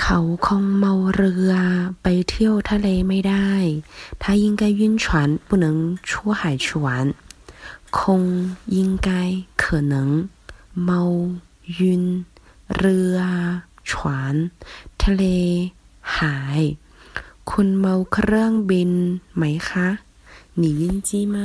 เขาคงเมาเรือไปเที่ยวทะเลไม่ได้他应该晕船不能出海去玩คง应该可能เมายืนเรือฉวนทะเล หาย คุณเมาเครื่องบินไหมคะ你晕机吗